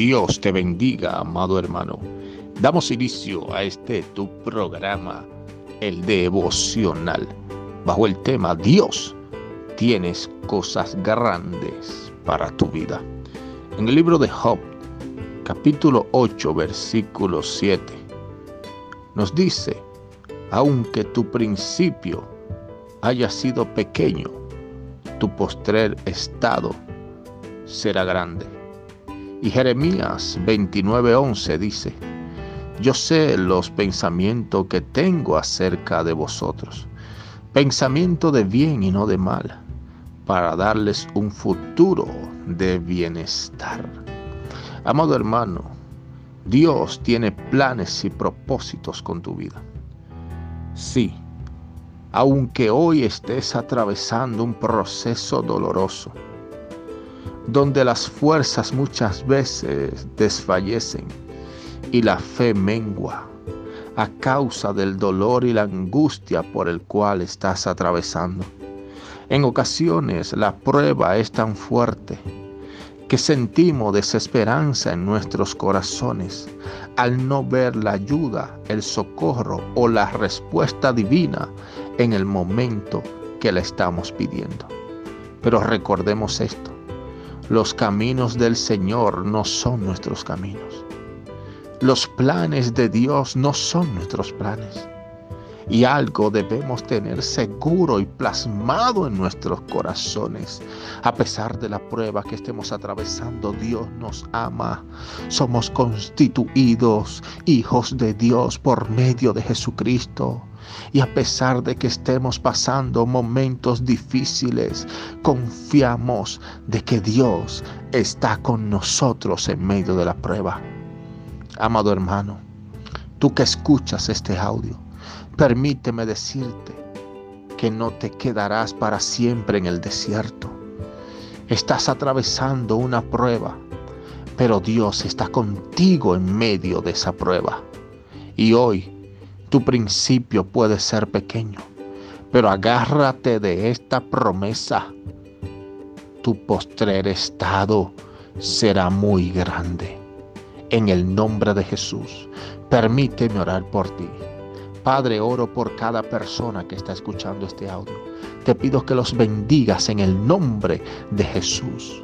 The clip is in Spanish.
Dios te bendiga, amado hermano. Damos inicio a este tu programa, el devocional, bajo el tema Dios, tienes cosas grandes para tu vida. En el libro de Job, capítulo 8, versículo 7, nos dice, aunque tu principio haya sido pequeño, tu postrer estado será grande. Y Jeremías 29:11 dice, yo sé los pensamientos que tengo acerca de vosotros, pensamiento de bien y no de mal, para darles un futuro de bienestar. Amado hermano, Dios tiene planes y propósitos con tu vida. Sí, aunque hoy estés atravesando un proceso doloroso, donde las fuerzas muchas veces desfallecen y la fe mengua a causa del dolor y la angustia por el cual estás atravesando. En ocasiones la prueba es tan fuerte que sentimos desesperanza en nuestros corazones al no ver la ayuda, el socorro o la respuesta divina en el momento que la estamos pidiendo. Pero recordemos esto, los caminos del Señor no son nuestros caminos. Los planes de Dios no son nuestros planes. Y algo debemos tener seguro y plasmado en nuestros corazones. A pesar de la prueba que estemos atravesando, Dios nos ama. Somos constituidos hijos de Dios por medio de Jesucristo. Y a pesar de que estemos pasando momentos difíciles, confiamos de que Dios está con nosotros en medio de la prueba. Amado hermano, tú que escuchas este audio, permíteme decirte que no te quedarás para siempre en el desierto. Estás atravesando una prueba, pero Dios está contigo en medio de esa prueba. Y hoy tu principio puede ser pequeño, pero agárrate de esta promesa. Tu postrer estado será muy grande. En el nombre de Jesús, permíteme orar por ti. Padre, oro por cada persona que está escuchando este audio. Te pido que los bendigas en el nombre de Jesús.